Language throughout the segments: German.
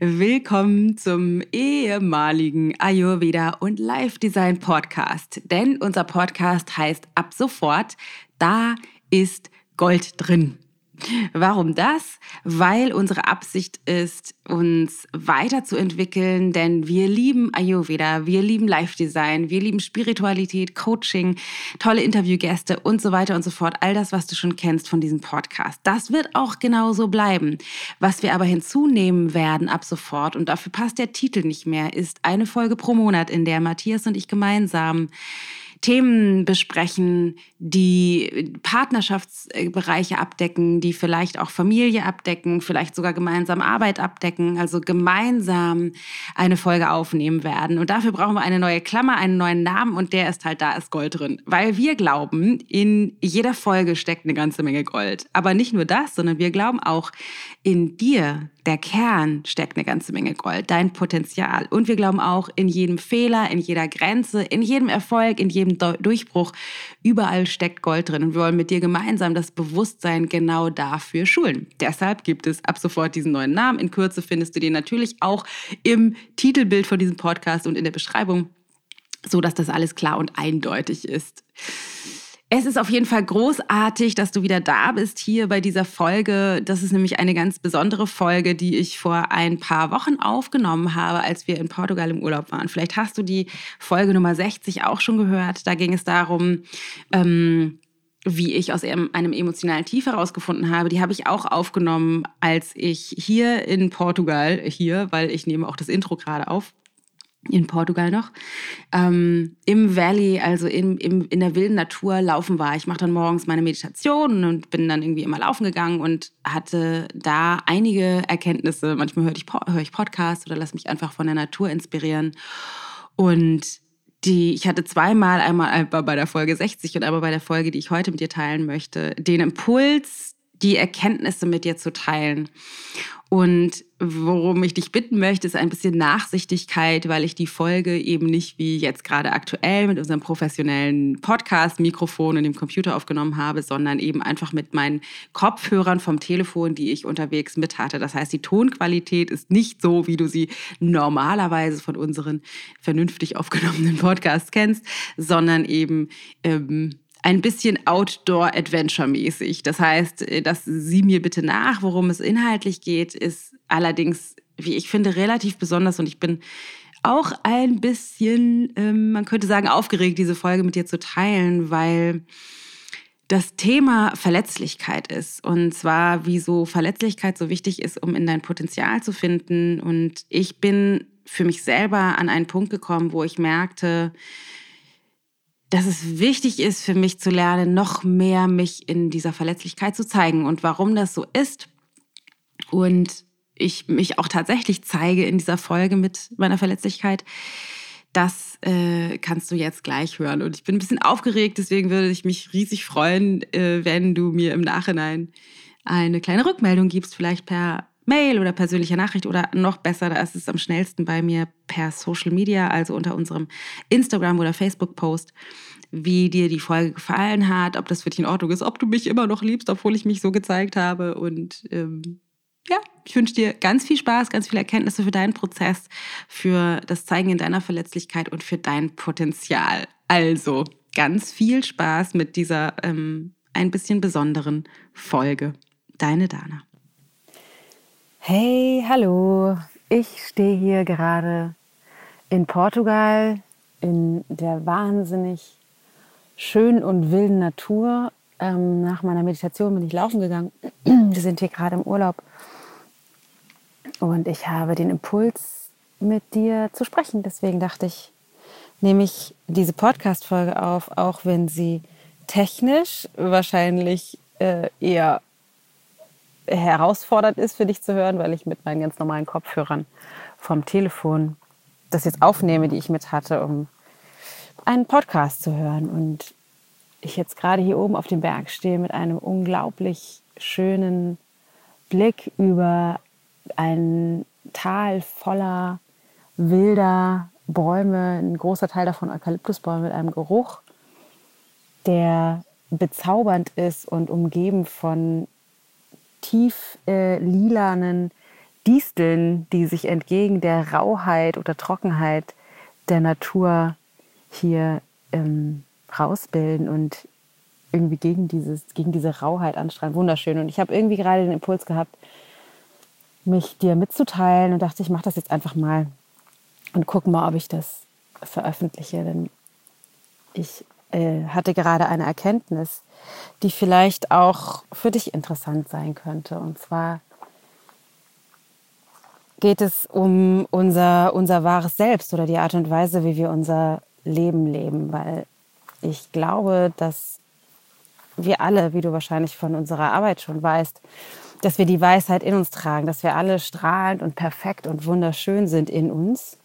willkommen zum ehemaligen Ayurveda und Life Design Podcast. Denn unser Podcast heißt ab sofort, da ist Gold drin. Warum das? Weil unsere Absicht ist, uns weiterzuentwickeln, denn wir lieben Ayurveda, wir lieben Life Design, wir lieben Spiritualität, Coaching, tolle Interviewgäste und so weiter und so fort. All das, was du schon kennst von diesem Podcast. Das wird auch genauso bleiben. Was wir aber hinzunehmen werden ab sofort, und dafür passt der Titel nicht mehr, ist eine Folge pro Monat, in der Matthias und ich gemeinsam Themen besprechen, die Partnerschaftsbereiche abdecken, die vielleicht auch Familie abdecken, vielleicht sogar gemeinsam Arbeit abdecken, also gemeinsam eine Folge aufnehmen werden. Und dafür brauchen wir eine neue Klammer, einen neuen Namen und der ist halt da ist Gold drin. Weil wir glauben, in jeder Folge steckt eine ganze Menge Gold. Aber nicht nur das, sondern wir glauben auch, in dir, der Kern, steckt eine ganze Menge Gold, dein Potenzial. Und wir glauben auch, in jedem Fehler, in jeder Grenze, in jedem Erfolg, in jedem Durchbruch, überall steckt Gold drin. Und wir wollen mit dir gemeinsam das Bewusstsein genau dafür schulen. Deshalb gibt es ab sofort diesen neuen Namen. In Kürze findest du den natürlich auch im Titelbild von diesem Podcast und in der Beschreibung, so dass das alles klar und eindeutig ist. Es ist auf jeden Fall großartig, dass du wieder da bist hier bei dieser Folge. Das ist nämlich eine ganz besondere Folge, die ich vor ein paar Wochen aufgenommen habe, als wir in Portugal im Urlaub waren. Vielleicht hast du die Folge Nummer 60 auch schon gehört. Da ging es darum, ähm, wie ich aus einem emotionalen Tief herausgefunden habe, die habe ich auch aufgenommen, als ich hier in Portugal, hier, weil ich nehme auch das Intro gerade auf, in Portugal noch, ähm, im Valley, also in, im, in der wilden Natur laufen war. Ich mache dann morgens meine Meditation und bin dann irgendwie immer laufen gegangen und hatte da einige Erkenntnisse. Manchmal höre ich, hör ich Podcasts oder lasse mich einfach von der Natur inspirieren. Und die, ich hatte zweimal, einmal bei der Folge 60 und einmal bei der Folge, die ich heute mit dir teilen möchte, den Impuls, die Erkenntnisse mit dir zu teilen. Und worum ich dich bitten möchte, ist ein bisschen Nachsichtigkeit, weil ich die Folge eben nicht wie jetzt gerade aktuell mit unserem professionellen Podcast-Mikrofon und dem Computer aufgenommen habe, sondern eben einfach mit meinen Kopfhörern vom Telefon, die ich unterwegs mit hatte. Das heißt, die Tonqualität ist nicht so, wie du sie normalerweise von unseren vernünftig aufgenommenen Podcasts kennst, sondern eben ähm, ein bisschen Outdoor-Adventure-mäßig. Das heißt, äh, dass Sie mir bitte nach, worum es inhaltlich geht, ist allerdings, wie ich finde, relativ besonders und ich bin auch ein bisschen, ähm, man könnte sagen, aufgeregt, diese Folge mit dir zu teilen, weil das Thema Verletzlichkeit ist. Und zwar, wieso Verletzlichkeit so wichtig ist, um in dein Potenzial zu finden. Und ich bin für mich selber an einen Punkt gekommen, wo ich merkte, dass es wichtig ist für mich zu lernen, noch mehr mich in dieser Verletzlichkeit zu zeigen und warum das so ist. Und ich mich auch tatsächlich zeige in dieser Folge mit meiner Verletzlichkeit, das äh, kannst du jetzt gleich hören. Und ich bin ein bisschen aufgeregt, deswegen würde ich mich riesig freuen, äh, wenn du mir im Nachhinein eine kleine Rückmeldung gibst, vielleicht per Mail oder persönlicher Nachricht oder noch besser, da ist es am schnellsten bei mir per Social Media, also unter unserem Instagram- oder Facebook-Post, wie dir die Folge gefallen hat, ob das für dich in Ordnung ist, ob du mich immer noch liebst, obwohl ich mich so gezeigt habe. Und ähm, ja, ich wünsche dir ganz viel Spaß, ganz viele Erkenntnisse für deinen Prozess, für das Zeigen in deiner Verletzlichkeit und für dein Potenzial. Also ganz viel Spaß mit dieser ähm, ein bisschen besonderen Folge. Deine Dana. Hey, hallo. Ich stehe hier gerade in Portugal in der wahnsinnig schönen und wilden Natur. Ähm, nach meiner Meditation bin ich laufen gegangen. Wir sind hier gerade im Urlaub und ich habe den Impuls, mit dir zu sprechen. Deswegen dachte ich, nehme ich diese Podcast-Folge auf, auch wenn sie technisch wahrscheinlich äh, eher herausfordernd ist für dich zu hören, weil ich mit meinen ganz normalen Kopfhörern vom Telefon das jetzt aufnehme, die ich mit hatte, um einen Podcast zu hören. Und ich jetzt gerade hier oben auf dem Berg stehe mit einem unglaublich schönen Blick über ein Tal voller wilder Bäume, ein großer Teil davon Eukalyptusbäume mit einem Geruch, der bezaubernd ist und umgeben von tief äh, lilanen Disteln, die sich entgegen der Rauheit oder Trockenheit der Natur hier ähm, rausbilden und irgendwie gegen, dieses, gegen diese Rauheit anstrahlen. Wunderschön. Und ich habe irgendwie gerade den Impuls gehabt, mich dir mitzuteilen und dachte, ich mache das jetzt einfach mal und gucke mal, ob ich das veröffentliche. Denn ich äh, hatte gerade eine Erkenntnis, die vielleicht auch für dich interessant sein könnte. Und zwar geht es um unser, unser wahres Selbst oder die Art und Weise, wie wir unser Leben leben. Weil ich glaube, dass wir alle, wie du wahrscheinlich von unserer Arbeit schon weißt, dass wir die Weisheit in uns tragen, dass wir alle strahlend und perfekt und wunderschön sind in uns.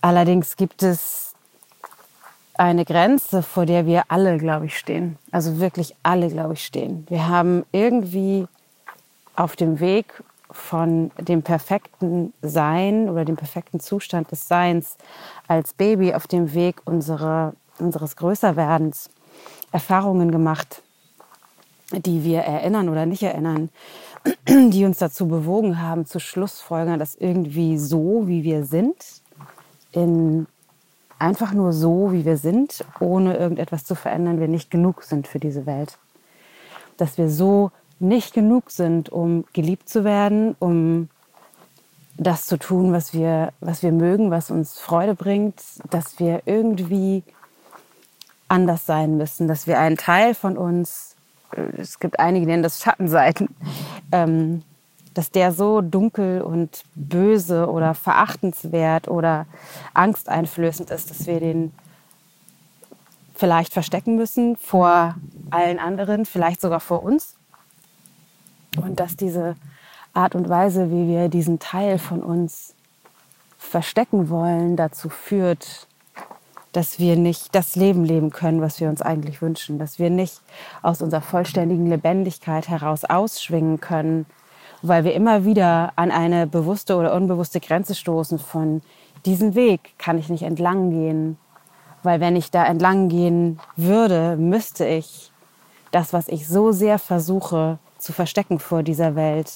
Allerdings gibt es eine Grenze, vor der wir alle, glaube ich, stehen. Also wirklich alle, glaube ich, stehen. Wir haben irgendwie auf dem Weg von dem perfekten Sein oder dem perfekten Zustand des Seins als Baby auf dem Weg unsere, unseres Größerwerdens Erfahrungen gemacht, die wir erinnern oder nicht erinnern, die uns dazu bewogen haben, zu Schlussfolgern, dass irgendwie so, wie wir sind, in einfach nur so, wie wir sind, ohne irgendetwas zu verändern, wir nicht genug sind für diese Welt. Dass wir so nicht genug sind, um geliebt zu werden, um das zu tun, was wir, was wir mögen, was uns Freude bringt, dass wir irgendwie anders sein müssen, dass wir einen Teil von uns, es gibt einige, die nennen das Schattenseiten, ähm, dass der so dunkel und böse oder verachtenswert oder angsteinflößend ist, dass wir den vielleicht verstecken müssen vor allen anderen, vielleicht sogar vor uns. Und dass diese Art und Weise, wie wir diesen Teil von uns verstecken wollen, dazu führt, dass wir nicht das Leben leben können, was wir uns eigentlich wünschen, dass wir nicht aus unserer vollständigen Lebendigkeit heraus ausschwingen können, weil wir immer wieder an eine bewusste oder unbewusste Grenze stoßen von diesen Weg kann ich nicht entlang gehen, weil wenn ich da entlang gehen würde, müsste ich das, was ich so sehr versuche zu verstecken vor dieser Welt,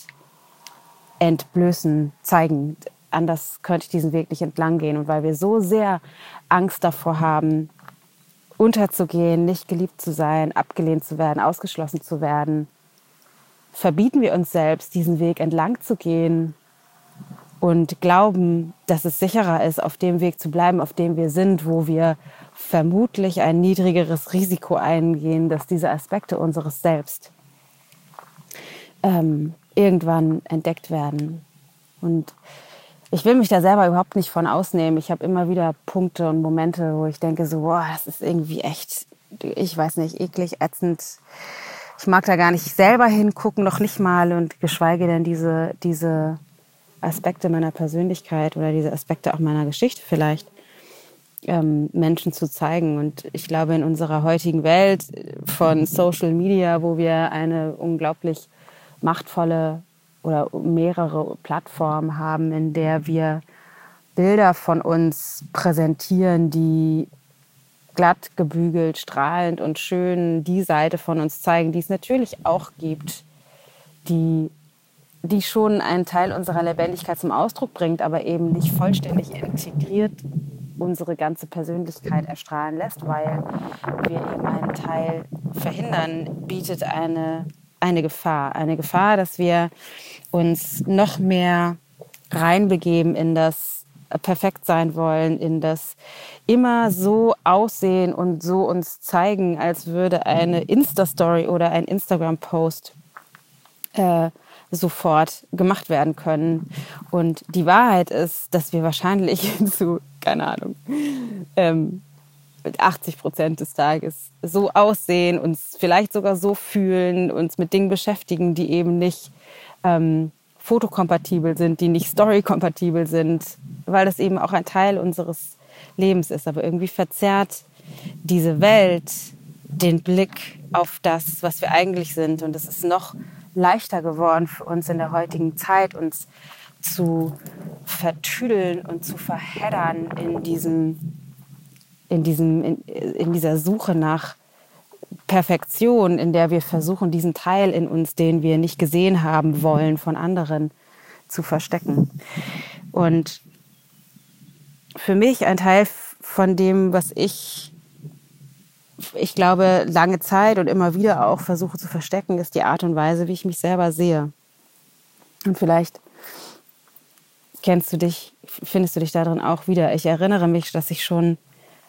entblößen, zeigen. Anders könnte ich diesen Weg nicht entlang gehen. Und weil wir so sehr Angst davor haben, unterzugehen, nicht geliebt zu sein, abgelehnt zu werden, ausgeschlossen zu werden, verbieten wir uns selbst, diesen Weg entlang zu gehen und glauben, dass es sicherer ist, auf dem Weg zu bleiben, auf dem wir sind, wo wir vermutlich ein niedrigeres Risiko eingehen, dass diese Aspekte unseres Selbst ähm, irgendwann entdeckt werden. Und ich will mich da selber überhaupt nicht von ausnehmen. Ich habe immer wieder Punkte und Momente, wo ich denke, so, boah, das ist irgendwie echt, ich weiß nicht, eklig, ätzend ich mag da gar nicht selber hingucken, noch nicht mal und geschweige denn diese, diese Aspekte meiner Persönlichkeit oder diese Aspekte auch meiner Geschichte vielleicht ähm, Menschen zu zeigen. Und ich glaube, in unserer heutigen Welt von Social Media, wo wir eine unglaublich machtvolle oder mehrere Plattformen haben, in der wir Bilder von uns präsentieren, die glatt gebügelt, strahlend und schön die Seite von uns zeigen, die es natürlich auch gibt, die, die schon einen Teil unserer Lebendigkeit zum Ausdruck bringt, aber eben nicht vollständig integriert unsere ganze Persönlichkeit erstrahlen lässt, weil wir eben einen Teil verhindern, bietet eine, eine Gefahr. Eine Gefahr, dass wir uns noch mehr reinbegeben in das perfekt sein wollen, in das immer so aussehen und so uns zeigen, als würde eine Insta-Story oder ein Instagram-Post äh, sofort gemacht werden können. Und die Wahrheit ist, dass wir wahrscheinlich zu, keine Ahnung, ähm, 80 Prozent des Tages so aussehen, uns vielleicht sogar so fühlen, uns mit Dingen beschäftigen, die eben nicht ähm, fotokompatibel sind, die nicht storykompatibel sind, weil das eben auch ein Teil unseres Lebens ist. Aber irgendwie verzerrt diese Welt den Blick auf das, was wir eigentlich sind. Und es ist noch leichter geworden für uns in der heutigen Zeit, uns zu vertüdeln und zu verheddern in diesem, in diesem, in, in dieser Suche nach Perfektion, in der wir versuchen, diesen Teil in uns, den wir nicht gesehen haben wollen von anderen, zu verstecken. Und für mich ein Teil von dem, was ich, ich glaube, lange Zeit und immer wieder auch versuche zu verstecken, ist die Art und Weise, wie ich mich selber sehe. Und vielleicht kennst du dich, findest du dich darin auch wieder. Ich erinnere mich, dass ich schon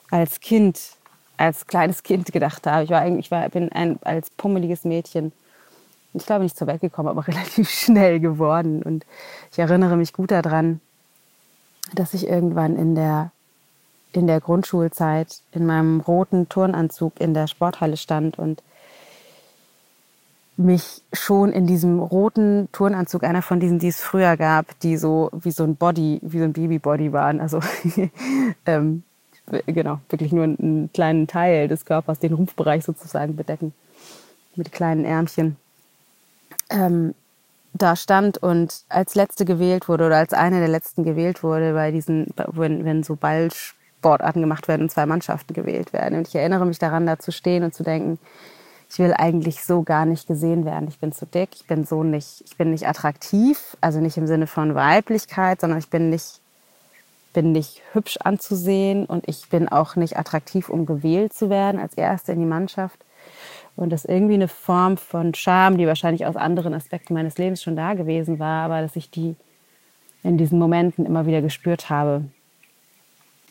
als Kind, als kleines Kind gedacht habe, ich war eigentlich, ich war, bin ein als pummeliges Mädchen ich glaube nicht zur Welt gekommen, aber relativ schnell geworden. Und ich erinnere mich gut daran, dass ich irgendwann in der, in der Grundschulzeit in meinem roten Turnanzug in der Sporthalle stand und mich schon in diesem roten Turnanzug, einer von diesen, die es früher gab, die so wie so ein Body, wie so ein Babybody waren, also ähm, genau, wirklich nur einen kleinen Teil des Körpers, den Rumpfbereich sozusagen bedecken, mit kleinen Ärmchen ähm, da stand und als letzte gewählt wurde oder als eine der letzten gewählt wurde bei diesen, wenn, wenn so Ballsportarten gemacht werden und zwei Mannschaften gewählt werden. Und ich erinnere mich daran, da zu stehen und zu denken, ich will eigentlich so gar nicht gesehen werden. Ich bin zu dick, ich bin so nicht, ich bin nicht attraktiv, also nicht im Sinne von Weiblichkeit, sondern ich bin nicht, bin nicht hübsch anzusehen und ich bin auch nicht attraktiv, um gewählt zu werden als Erste in die Mannschaft. Und das irgendwie eine Form von Scham, die wahrscheinlich aus anderen Aspekten meines Lebens schon da gewesen war, aber dass ich die in diesen Momenten immer wieder gespürt habe.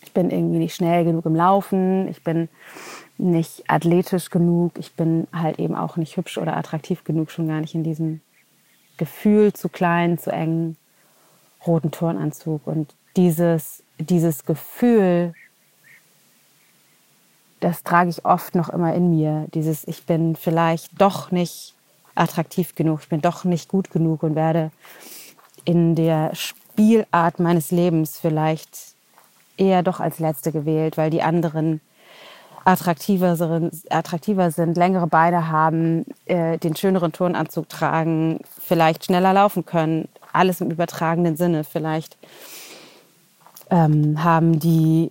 Ich bin irgendwie nicht schnell genug im Laufen, ich bin nicht athletisch genug, ich bin halt eben auch nicht hübsch oder attraktiv genug, schon gar nicht in diesem Gefühl zu klein, zu eng, roten Turnanzug. Und dieses, dieses Gefühl das trage ich oft noch immer in mir. Dieses, ich bin vielleicht doch nicht attraktiv genug, ich bin doch nicht gut genug und werde in der Spielart meines Lebens vielleicht eher doch als Letzte gewählt, weil die anderen attraktiver, attraktiver sind, längere Beine haben, äh, den schöneren Turnanzug tragen, vielleicht schneller laufen können, alles im übertragenen Sinne. Vielleicht ähm, haben die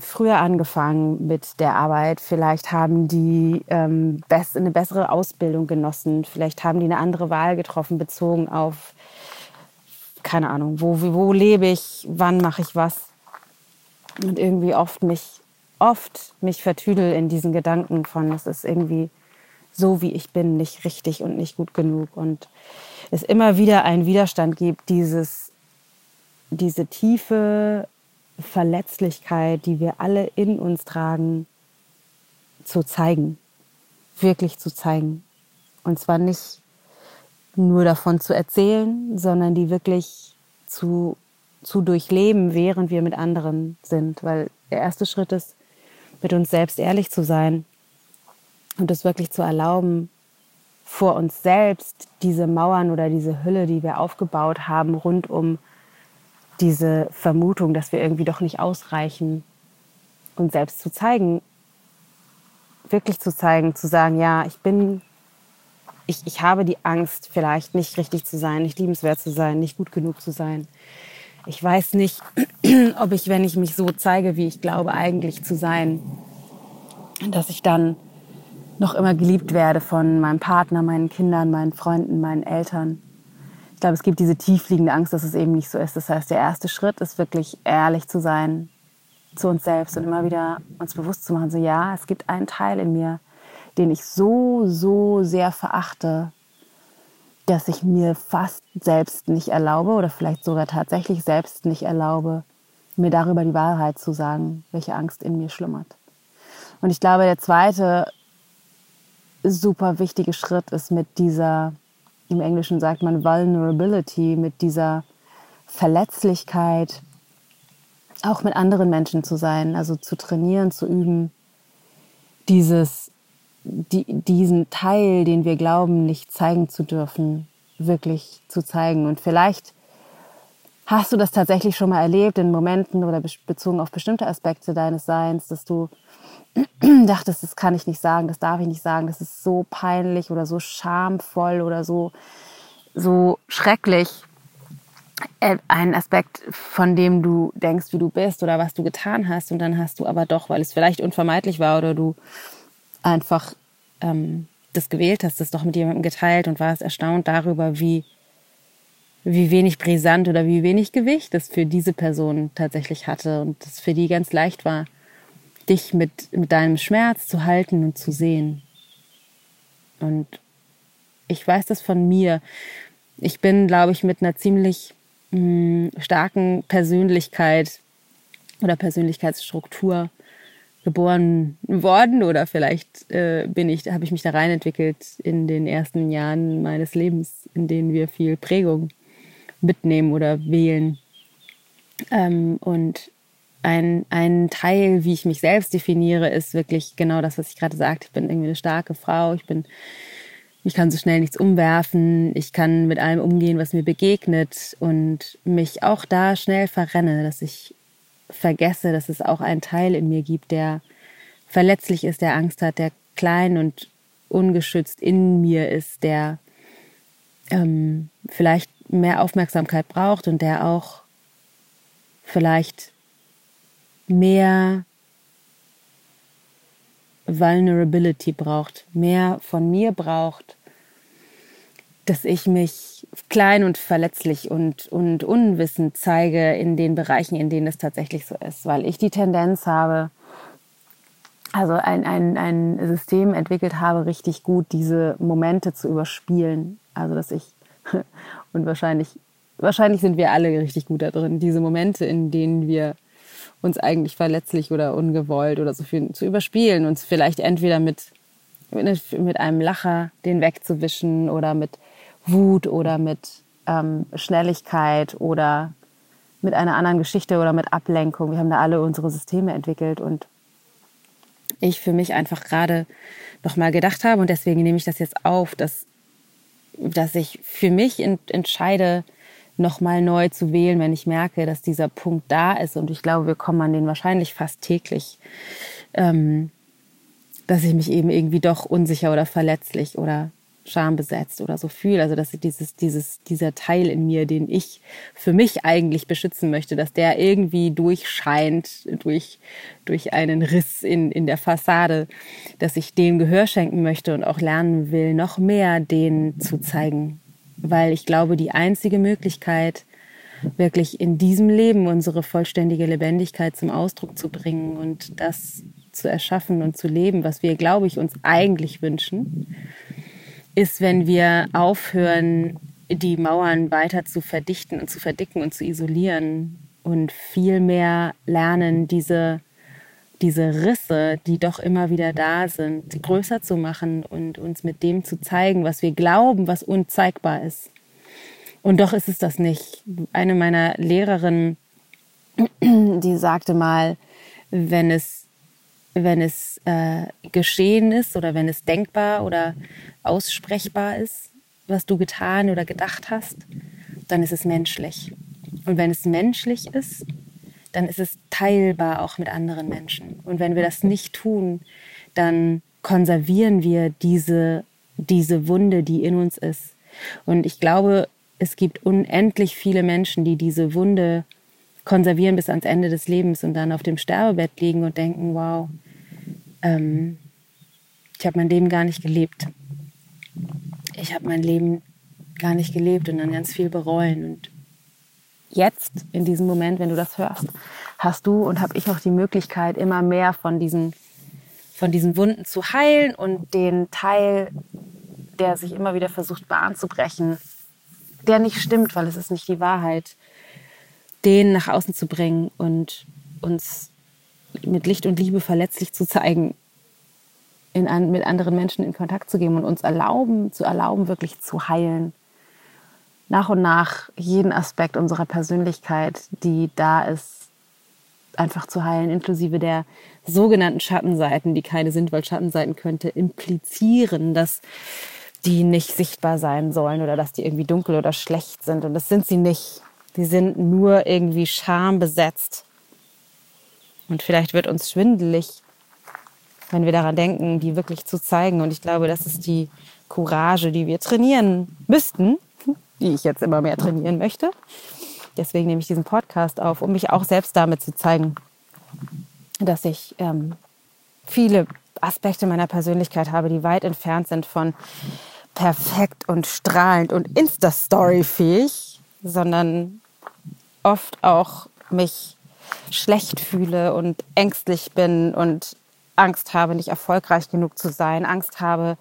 früher angefangen mit der Arbeit. Vielleicht haben die ähm, eine bessere Ausbildung genossen. Vielleicht haben die eine andere Wahl getroffen, bezogen auf, keine Ahnung, wo, wo lebe ich, wann mache ich was. Und irgendwie oft mich, oft mich vertüdel in diesen Gedanken von, es ist irgendwie so, wie ich bin, nicht richtig und nicht gut genug. Und es immer wieder einen Widerstand gibt, dieses, diese tiefe Verletzlichkeit, die wir alle in uns tragen, zu zeigen, wirklich zu zeigen. Und zwar nicht nur davon zu erzählen, sondern die wirklich zu, zu durchleben, während wir mit anderen sind. Weil der erste Schritt ist, mit uns selbst ehrlich zu sein und es wirklich zu erlauben, vor uns selbst diese Mauern oder diese Hülle, die wir aufgebaut haben, rund um diese Vermutung, dass wir irgendwie doch nicht ausreichen, uns selbst zu zeigen, wirklich zu zeigen, zu sagen, ja, ich bin, ich, ich habe die Angst, vielleicht nicht richtig zu sein, nicht liebenswert zu sein, nicht gut genug zu sein. Ich weiß nicht, ob ich, wenn ich mich so zeige, wie ich glaube eigentlich zu sein, dass ich dann noch immer geliebt werde von meinem Partner, meinen Kindern, meinen Freunden, meinen Eltern ich glaube, es gibt diese tiefliegende Angst, dass es eben nicht so ist. Das heißt, der erste Schritt ist wirklich ehrlich zu sein zu uns selbst und immer wieder uns bewusst zu machen, so ja, es gibt einen Teil in mir, den ich so, so sehr verachte, dass ich mir fast selbst nicht erlaube oder vielleicht sogar tatsächlich selbst nicht erlaube, mir darüber die Wahrheit zu sagen, welche Angst in mir schlummert. Und ich glaube, der zweite super wichtige Schritt ist mit dieser im Englischen sagt man Vulnerability, mit dieser Verletzlichkeit, auch mit anderen Menschen zu sein, also zu trainieren, zu üben, dieses, die, diesen Teil, den wir glauben, nicht zeigen zu dürfen, wirklich zu zeigen. Und vielleicht Hast du das tatsächlich schon mal erlebt in Momenten oder bezogen auf bestimmte Aspekte deines Seins, dass du dachtest, das kann ich nicht sagen, das darf ich nicht sagen, das ist so peinlich oder so schamvoll oder so, so schrecklich. Äh, ein Aspekt, von dem du denkst, wie du bist oder was du getan hast und dann hast du aber doch, weil es vielleicht unvermeidlich war oder du einfach ähm, das gewählt hast, das doch mit jemandem geteilt und warst erstaunt darüber, wie, wie wenig brisant oder wie wenig Gewicht es für diese Person tatsächlich hatte und es für die ganz leicht war, dich mit, mit deinem Schmerz zu halten und zu sehen. Und ich weiß das von mir. Ich bin, glaube ich, mit einer ziemlich mh, hm, starken Persönlichkeit oder Persönlichkeitsstruktur geboren worden oder vielleicht äh, bin ich, habe ich mich da rein entwickelt in den ersten Jahren meines Lebens, in denen wir viel Prägung mitnehmen oder wählen. Ähm, und ein, ein Teil, wie ich mich selbst definiere, ist wirklich genau das, was ich gerade sagte. Ich bin irgendwie eine starke Frau. Ich bin, ich kann so schnell nichts umwerfen. Ich kann mit allem umgehen, was mir begegnet und mich auch da schnell verrenne, dass ich vergesse, dass es auch einen Teil in mir gibt, der verletzlich ist, der Angst hat, der klein und ungeschützt in mir ist, der ähm, vielleicht mehr Aufmerksamkeit braucht und der auch vielleicht mehr Vulnerability braucht, mehr von mir braucht, dass ich mich klein und verletzlich und, und unwissend zeige in den Bereichen, in denen es tatsächlich so ist, weil ich die Tendenz habe, also ein, ein, ein System entwickelt habe, richtig gut diese Momente zu überspielen. Also dass ich, und wahrscheinlich, wahrscheinlich sind wir alle richtig gut da drin, diese Momente, in denen wir uns eigentlich verletzlich oder ungewollt oder so viel zu überspielen, uns vielleicht entweder mit, mit einem Lacher den wegzuwischen oder mit Wut oder mit ähm, Schnelligkeit oder mit einer anderen Geschichte oder mit Ablenkung. Wir haben da alle unsere Systeme entwickelt und ich für mich einfach gerade noch mal gedacht habe und deswegen nehme ich das jetzt auf, dass, dass ich für mich ent entscheide, noch mal neu zu wählen, wenn ich merke, dass dieser Punkt da ist und ich glaube, wir kommen an den wahrscheinlich fast täglich, ähm, dass ich mich eben irgendwie doch unsicher oder verletzlich oder schambesetzt oder so fühle. Also dass dieses, dieses, dieser Teil in mir, den ich für mich eigentlich beschützen möchte, dass der irgendwie durchscheint durch, durch einen Riss in, in der Fassade, dass ich dem Gehör schenken möchte und auch lernen will, noch mehr den zu zeigen. Weil ich glaube, die einzige Möglichkeit, wirklich in diesem Leben unsere vollständige Lebendigkeit zum Ausdruck zu bringen und das zu erschaffen und zu leben, was wir, glaube ich, uns eigentlich wünschen, ist, wenn wir aufhören, die Mauern weiter zu verdichten und zu verdicken und zu isolieren und viel mehr lernen, diese, diese Risse, die doch immer wieder da sind, größer zu machen und uns mit dem zu zeigen, was wir glauben, was unzeigbar ist. Und doch ist es das nicht. Eine meiner Lehrerinnen, die sagte mal, wenn es wenn es äh, geschehen ist oder wenn es denkbar oder aussprechbar ist, was du getan oder gedacht hast, dann ist es menschlich. Und wenn es menschlich ist, dann ist es teilbar auch mit anderen Menschen. Und wenn wir das nicht tun, dann konservieren wir diese, diese Wunde, die in uns ist. Und ich glaube, es gibt unendlich viele Menschen, die diese Wunde konservieren bis ans Ende des Lebens und dann auf dem Sterbebett liegen und denken, wow, ähm, ich habe mein Leben gar nicht gelebt. Ich habe mein Leben gar nicht gelebt und dann ganz viel bereuen. Und jetzt, in diesem Moment, wenn du das hörst, hast du und habe ich auch die Möglichkeit, immer mehr von diesen, von diesen Wunden zu heilen und den Teil, der sich immer wieder versucht, Bahn zu brechen, der nicht stimmt, weil es ist nicht die Wahrheit, den nach außen zu bringen und uns mit Licht und Liebe verletzlich zu zeigen, in mit anderen Menschen in Kontakt zu gehen und uns erlauben, zu erlauben, wirklich zu heilen. Nach und nach jeden Aspekt unserer Persönlichkeit, die da ist, einfach zu heilen, inklusive der sogenannten Schattenseiten, die keine sind, weil Schattenseiten könnte implizieren, dass die nicht sichtbar sein sollen oder dass die irgendwie dunkel oder schlecht sind. Und das sind sie nicht. Die sind nur irgendwie schambesetzt. Und vielleicht wird uns schwindelig, wenn wir daran denken, die wirklich zu zeigen. Und ich glaube, das ist die Courage, die wir trainieren müssten, die ich jetzt immer mehr trainieren möchte. Deswegen nehme ich diesen Podcast auf, um mich auch selbst damit zu zeigen, dass ich ähm, viele Aspekte meiner Persönlichkeit habe, die weit entfernt sind von perfekt und strahlend und Insta-Story-fähig, sondern oft auch mich schlecht fühle und ängstlich bin und Angst habe, nicht erfolgreich genug zu sein, Angst habe,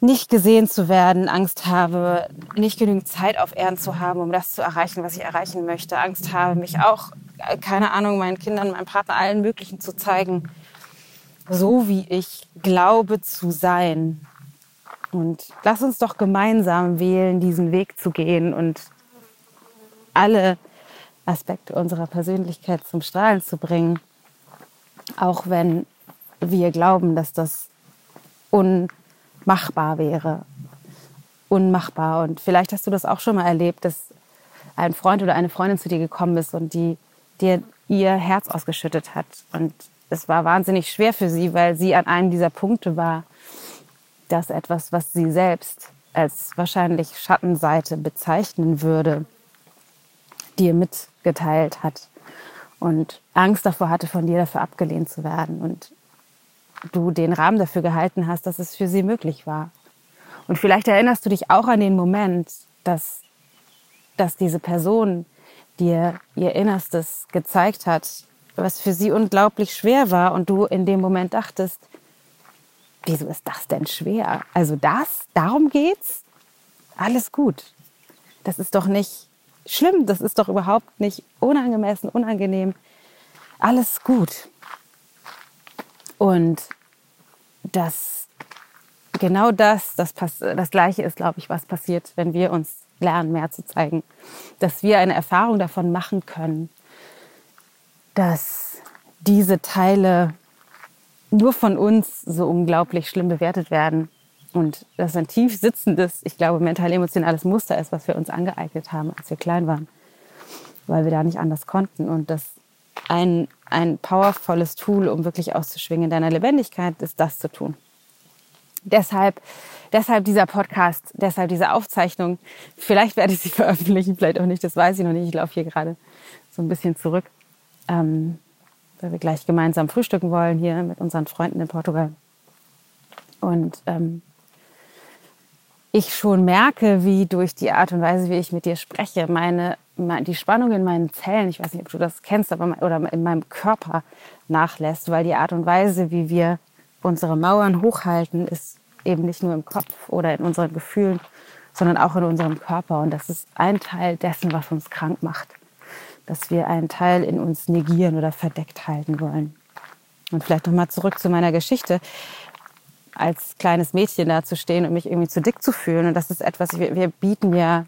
nicht gesehen zu werden, Angst habe, nicht genügend Zeit auf Erden zu haben, um das zu erreichen, was ich erreichen möchte, Angst habe, mich auch, äh, keine Ahnung, meinen Kindern, meinem Partner, allen möglichen zu zeigen, so wie ich glaube zu sein. Und lass uns doch gemeinsam wählen, diesen Weg zu gehen und alle Aspekte unserer Persönlichkeit zum Strahlen zu bringen, auch wenn wir glauben, dass das unmachbar wäre. Unmachbar. Und vielleicht hast du das auch schon mal erlebt, dass ein Freund oder eine Freundin zu dir gekommen ist und die dir ihr Herz ausgeschüttet hat. Und es war wahnsinnig schwer für sie, weil sie an einem dieser Punkte war, dass etwas, was sie selbst als wahrscheinlich Schattenseite bezeichnen würde, dir mitgeteilt hat und Angst davor hatte, von dir dafür abgelehnt zu werden und du den Rahmen dafür gehalten hast, dass es für sie möglich war. Und vielleicht erinnerst du dich auch an den Moment, dass, dass diese Person dir ihr Innerstes gezeigt hat, was für sie unglaublich schwer war und du in dem Moment dachtest, wieso ist das denn schwer? Also das, darum geht's? Alles gut. Das ist doch nicht schlimm, das ist doch überhaupt nicht unangemessen, unangenehm. Alles gut. Und das, genau das, das, das Gleiche ist, glaube ich, was passiert, wenn wir uns lernen, mehr zu zeigen. Dass wir eine Erfahrung davon machen können, dass diese Teile nur von uns so unglaublich schlimm bewertet werden und das ein tief sitzendes, ich glaube, mental-emotionales Muster ist, was wir uns angeeignet haben, als wir klein waren, weil wir da nicht anders konnten. Und das ein, ein powervolles Tool, um wirklich auszuschwingen in deiner Lebendigkeit, ist das zu tun. Deshalb, deshalb dieser Podcast, deshalb diese Aufzeichnung. Vielleicht werde ich sie veröffentlichen, vielleicht auch nicht, das weiß ich noch nicht. Ich laufe hier gerade so ein bisschen zurück, ähm, weil wir gleich gemeinsam frühstücken wollen hier mit unseren Freunden in Portugal. Und ähm, ich schon merke, wie durch die Art und Weise, wie ich mit dir spreche, meine, die Spannung in meinen Zellen, ich weiß nicht, ob du das kennst, aber oder in meinem Körper nachlässt, weil die Art und Weise, wie wir unsere Mauern hochhalten, ist eben nicht nur im Kopf oder in unseren Gefühlen, sondern auch in unserem Körper. Und das ist ein Teil dessen, was uns krank macht. Dass wir einen Teil in uns negieren oder verdeckt halten wollen. Und vielleicht nochmal zurück zu meiner Geschichte als kleines Mädchen da zu stehen und mich irgendwie zu dick zu fühlen. Und das ist etwas, wir, wir bieten ja,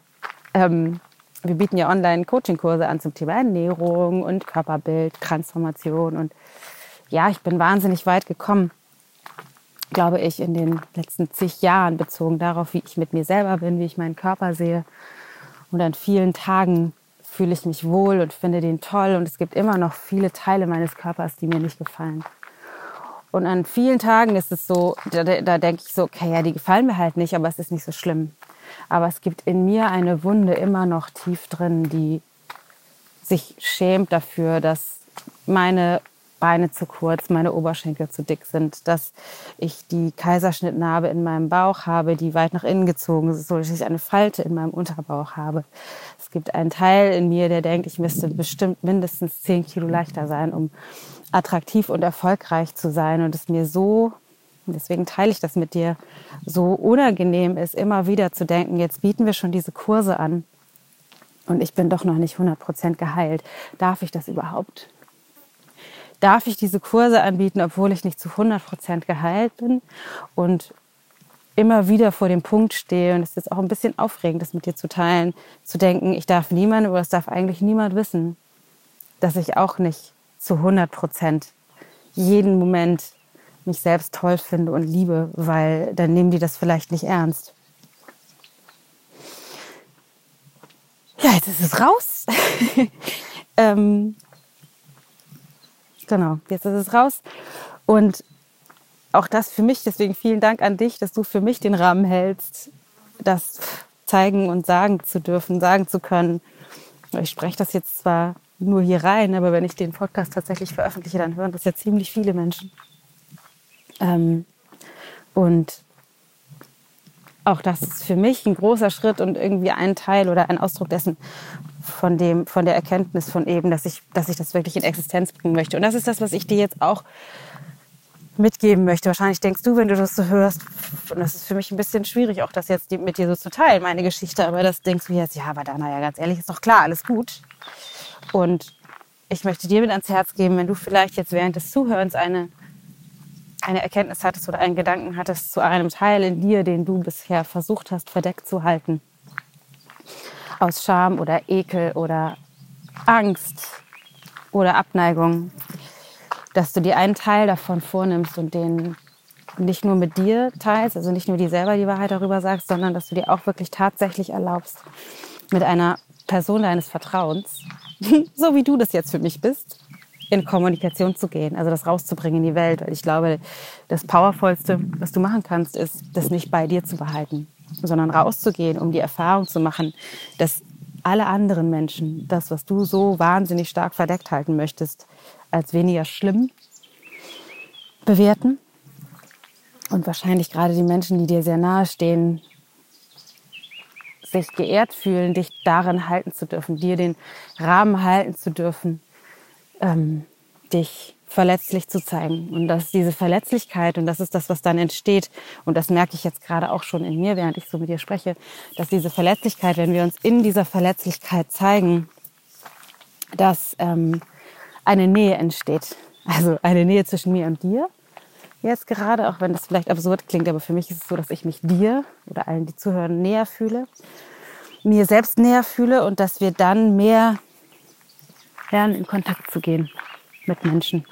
ähm, wir bieten ja online Coaching-Kurse an zum Thema Ernährung und Körperbild, Transformation. Und ja, ich bin wahnsinnig weit gekommen, glaube ich, in den letzten zig Jahren bezogen darauf, wie ich mit mir selber bin, wie ich meinen Körper sehe. Und an vielen Tagen fühle ich mich wohl und finde den toll. Und es gibt immer noch viele Teile meines Körpers, die mir nicht gefallen. Und an vielen Tagen ist es so, da, da denke ich so, okay, ja, die gefallen mir halt nicht, aber es ist nicht so schlimm. Aber es gibt in mir eine Wunde immer noch tief drin, die sich schämt dafür, dass meine Beine zu kurz, meine Oberschenkel zu dick sind, dass ich die Kaiserschnittnarbe in meinem Bauch habe, die weit nach innen gezogen ist, so dass ich eine Falte in meinem Unterbauch habe. Es gibt einen Teil in mir, der denkt, ich müsste bestimmt mindestens zehn Kilo leichter sein, um attraktiv und erfolgreich zu sein und es mir so, deswegen teile ich das mit dir, so unangenehm ist, immer wieder zu denken, jetzt bieten wir schon diese Kurse an und ich bin doch noch nicht 100% geheilt. Darf ich das überhaupt? Darf ich diese Kurse anbieten, obwohl ich nicht zu 100% geheilt bin und immer wieder vor dem Punkt stehe und es ist auch ein bisschen aufregend, das mit dir zu teilen, zu denken, ich darf niemanden oder es darf eigentlich niemand wissen, dass ich auch nicht zu 100 Prozent jeden Moment mich selbst toll finde und liebe, weil dann nehmen die das vielleicht nicht ernst. ja, jetzt ist es raus. ähm, genau, jetzt ist es raus. Und auch das für mich, deswegen vielen Dank an dich, dass du für mich den Rahmen hältst, das zeigen und sagen zu dürfen, sagen zu können. Ich spreche das jetzt zwar nur hier rein, aber wenn ich den Podcast tatsächlich veröffentliche, dann hören das ja ziemlich viele Menschen. Ähm, und auch das ist für mich ein großer Schritt und irgendwie ein Teil oder ein Ausdruck dessen, von, dem, von der Erkenntnis von eben, dass ich, dass ich das wirklich in Existenz bringen möchte. Und das ist das, was ich dir jetzt auch mitgeben möchte. Wahrscheinlich denkst du, wenn du das so hörst, und das ist für mich ein bisschen schwierig, auch das jetzt mit dir so zu teilen, meine Geschichte, aber das denkst du jetzt, ja, aber Dana, ja, ganz ehrlich, ist doch klar, alles gut. Und ich möchte dir mit ans Herz geben, wenn du vielleicht jetzt während des Zuhörens eine, eine Erkenntnis hattest oder einen Gedanken hattest zu einem Teil in dir, den du bisher versucht hast, verdeckt zu halten, aus Scham oder Ekel oder Angst oder Abneigung, dass du dir einen Teil davon vornimmst und den nicht nur mit dir teilst, also nicht nur dir selber die Wahrheit darüber sagst, sondern dass du dir auch wirklich tatsächlich erlaubst, mit einer Person deines Vertrauens, so wie du das jetzt für mich bist, in Kommunikation zu gehen, also das rauszubringen in die Welt. Weil ich glaube, das Powervollste, was du machen kannst, ist, das nicht bei dir zu behalten, sondern rauszugehen, um die Erfahrung zu machen, dass alle anderen Menschen das, was du so wahnsinnig stark verdeckt halten möchtest, als weniger schlimm bewerten. Und wahrscheinlich gerade die Menschen, die dir sehr nahe stehen, sich geehrt fühlen, dich darin halten zu dürfen, dir den Rahmen halten zu dürfen, ähm, dich verletzlich zu zeigen. Und dass diese Verletzlichkeit, und das ist das, was dann entsteht, und das merke ich jetzt gerade auch schon in mir, während ich so mit dir spreche, dass diese Verletzlichkeit, wenn wir uns in dieser Verletzlichkeit zeigen, dass ähm, eine Nähe entsteht. Also eine Nähe zwischen mir und dir. Jetzt gerade, auch wenn das vielleicht absurd klingt, aber für mich ist es so, dass ich mich dir oder allen, die zuhören, näher fühle, mir selbst näher fühle und dass wir dann mehr lernen, in Kontakt zu gehen mit Menschen.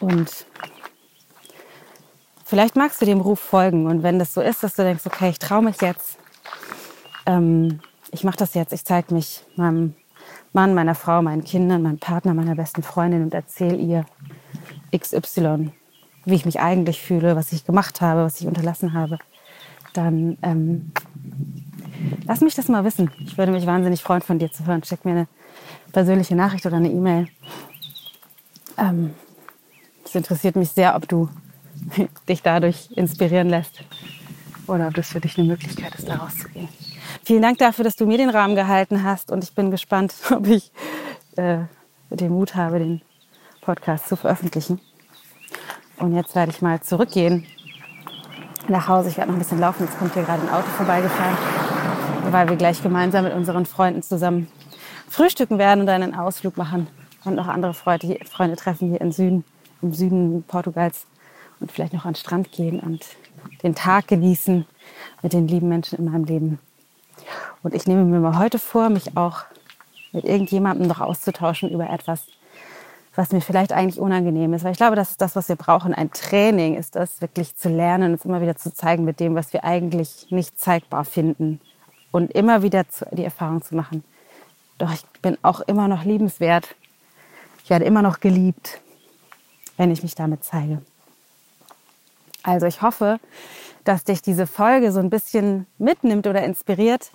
Und vielleicht magst du dem Ruf folgen und wenn das so ist, dass du denkst, okay, ich traue mich jetzt, ähm, ich mache das jetzt, ich zeige mich meinem Mann, meiner Frau, meinen Kindern, meinem Partner, meiner besten Freundin und erzähle ihr XY, wie ich mich eigentlich fühle, was ich gemacht habe, was ich unterlassen habe, dann ähm, lass mich das mal wissen. Ich würde mich wahnsinnig freuen, von dir zu hören. Schick mir eine persönliche Nachricht oder eine E-Mail. Ähm, es interessiert mich sehr, ob du dich dadurch inspirieren lässt oder ob das für dich eine Möglichkeit ist, da rauszugehen. Vielen Dank dafür, dass du mir den Rahmen gehalten hast und ich bin gespannt, ob ich äh, den Mut habe, den Podcast zu veröffentlichen. Und jetzt werde ich mal zurückgehen nach Hause. Ich werde noch ein bisschen laufen. Jetzt kommt hier gerade ein Auto vorbeigefahren, weil wir gleich gemeinsam mit unseren Freunden zusammen frühstücken werden und dann einen Ausflug machen und noch andere Freunde, Freunde treffen hier im Süden, im Süden Portugals und vielleicht noch an den Strand gehen und den Tag genießen mit den lieben Menschen in meinem Leben. Und ich nehme mir mal heute vor, mich auch mit irgendjemandem noch auszutauschen über etwas, was mir vielleicht eigentlich unangenehm ist. Weil ich glaube, das ist das, was wir brauchen. Ein Training ist das, wirklich zu lernen, uns immer wieder zu zeigen mit dem, was wir eigentlich nicht zeigbar finden. Und immer wieder die Erfahrung zu machen. Doch ich bin auch immer noch liebenswert. Ich werde immer noch geliebt, wenn ich mich damit zeige. Also ich hoffe, dass dich diese Folge so ein bisschen mitnimmt oder inspiriert,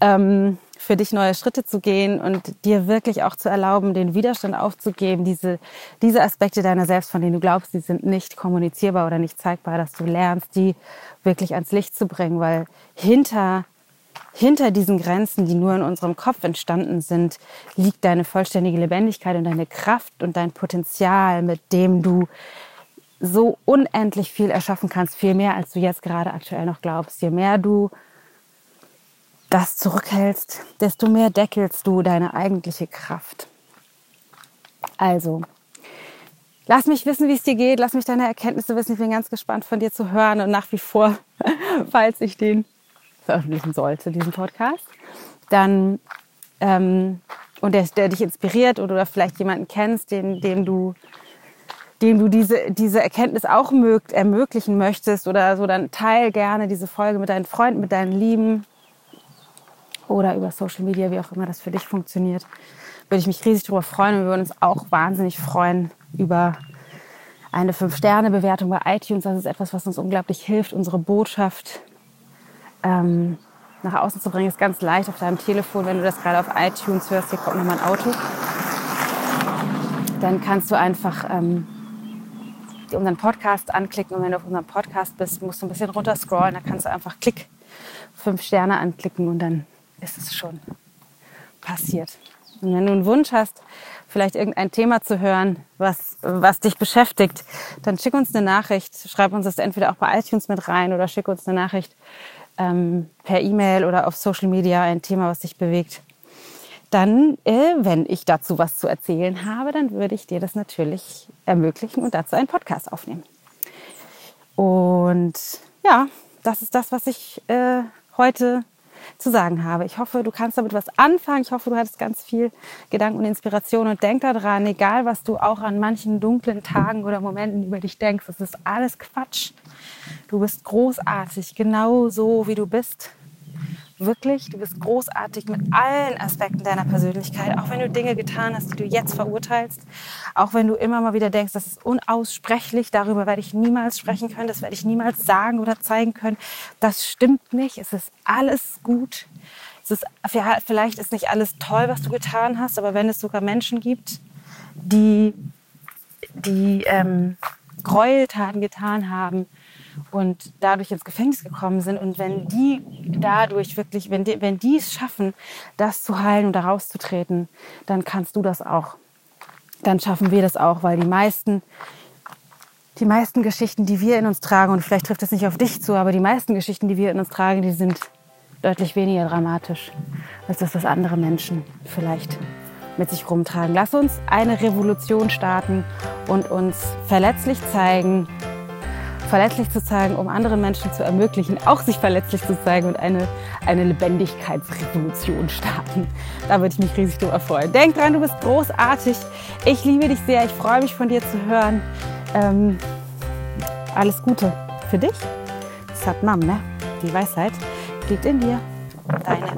ähm, für dich neue Schritte zu gehen und dir wirklich auch zu erlauben, den Widerstand aufzugeben, diese, diese Aspekte deiner selbst, von denen du glaubst, die sind nicht kommunizierbar oder nicht zeigbar, dass du lernst, die wirklich ans Licht zu bringen, weil hinter hinter diesen Grenzen, die nur in unserem Kopf entstanden sind, liegt deine vollständige Lebendigkeit und deine Kraft und dein Potenzial, mit dem du so unendlich viel erschaffen kannst, viel mehr, als du jetzt gerade aktuell noch glaubst. Je mehr du das zurückhältst, desto mehr deckelst du deine eigentliche Kraft. Also, lass mich wissen, wie es dir geht. Lass mich deine Erkenntnisse wissen. Ich bin ganz gespannt von dir zu hören und nach wie vor, falls ich den veröffentlichen sollte, diesen Podcast, dann ähm, und der, der, dich inspiriert oder vielleicht jemanden kennst, den, dem du dem du diese, diese Erkenntnis auch mögt, ermöglichen möchtest oder so, dann teil gerne diese Folge mit deinen Freunden, mit deinen Lieben, oder über Social Media, wie auch immer das für dich funktioniert. Würde ich mich riesig darüber freuen und wir würden uns auch wahnsinnig freuen über eine 5-Sterne-Bewertung bei iTunes. Das ist etwas, was uns unglaublich hilft, unsere Botschaft ähm, nach außen zu bringen. Ist ganz leicht auf deinem Telefon, wenn du das gerade auf iTunes hörst. Hier kommt nochmal ein Auto. Dann kannst du einfach ähm, unseren Podcast anklicken und wenn du auf unserem Podcast bist, musst du ein bisschen runter scrollen. Da kannst du einfach Klick, fünf Sterne anklicken und dann ist es schon passiert. Und wenn du einen Wunsch hast, vielleicht irgendein Thema zu hören, was, was dich beschäftigt, dann schick uns eine Nachricht. Schreib uns das entweder auch bei iTunes mit rein oder schick uns eine Nachricht ähm, per E-Mail oder auf Social Media ein Thema, was dich bewegt. Dann, äh, wenn ich dazu was zu erzählen habe, dann würde ich dir das natürlich ermöglichen und dazu einen Podcast aufnehmen. Und ja, das ist das, was ich äh, heute zu sagen habe. Ich hoffe, du kannst damit was anfangen. Ich hoffe, du hattest ganz viel Gedanken und Inspiration und denk daran, egal was du auch an manchen dunklen Tagen oder Momenten über dich denkst, das ist alles Quatsch. Du bist großartig, genau so wie du bist wirklich, du bist großartig mit allen Aspekten deiner Persönlichkeit, auch wenn du Dinge getan hast, die du jetzt verurteilst, auch wenn du immer mal wieder denkst, das ist unaussprechlich, darüber werde ich niemals sprechen können, das werde ich niemals sagen oder zeigen können. Das stimmt nicht, es ist alles gut. Es ist, vielleicht ist nicht alles toll, was du getan hast, aber wenn es sogar Menschen gibt, die, die ähm, Gräueltaten getan haben, und dadurch ins Gefängnis gekommen sind. Und wenn die dadurch wirklich, wenn die, wenn die es schaffen, das zu heilen und da rauszutreten, dann kannst du das auch. Dann schaffen wir das auch, weil die meisten, die meisten Geschichten, die wir in uns tragen, und vielleicht trifft es nicht auf dich zu, aber die meisten Geschichten, die wir in uns tragen, die sind deutlich weniger dramatisch als das, was andere Menschen vielleicht mit sich rumtragen. Lass uns eine Revolution starten und uns verletzlich zeigen, verletzlich zu zeigen, um anderen Menschen zu ermöglichen, auch sich verletzlich zu zeigen und eine, eine Lebendigkeitsrevolution starten. Da würde ich mich riesig drüber freuen. Denk dran, du bist großartig. Ich liebe dich sehr. Ich freue mich von dir zu hören. Ähm, alles Gute für dich. Das ne? Die Weisheit liegt in dir. Deine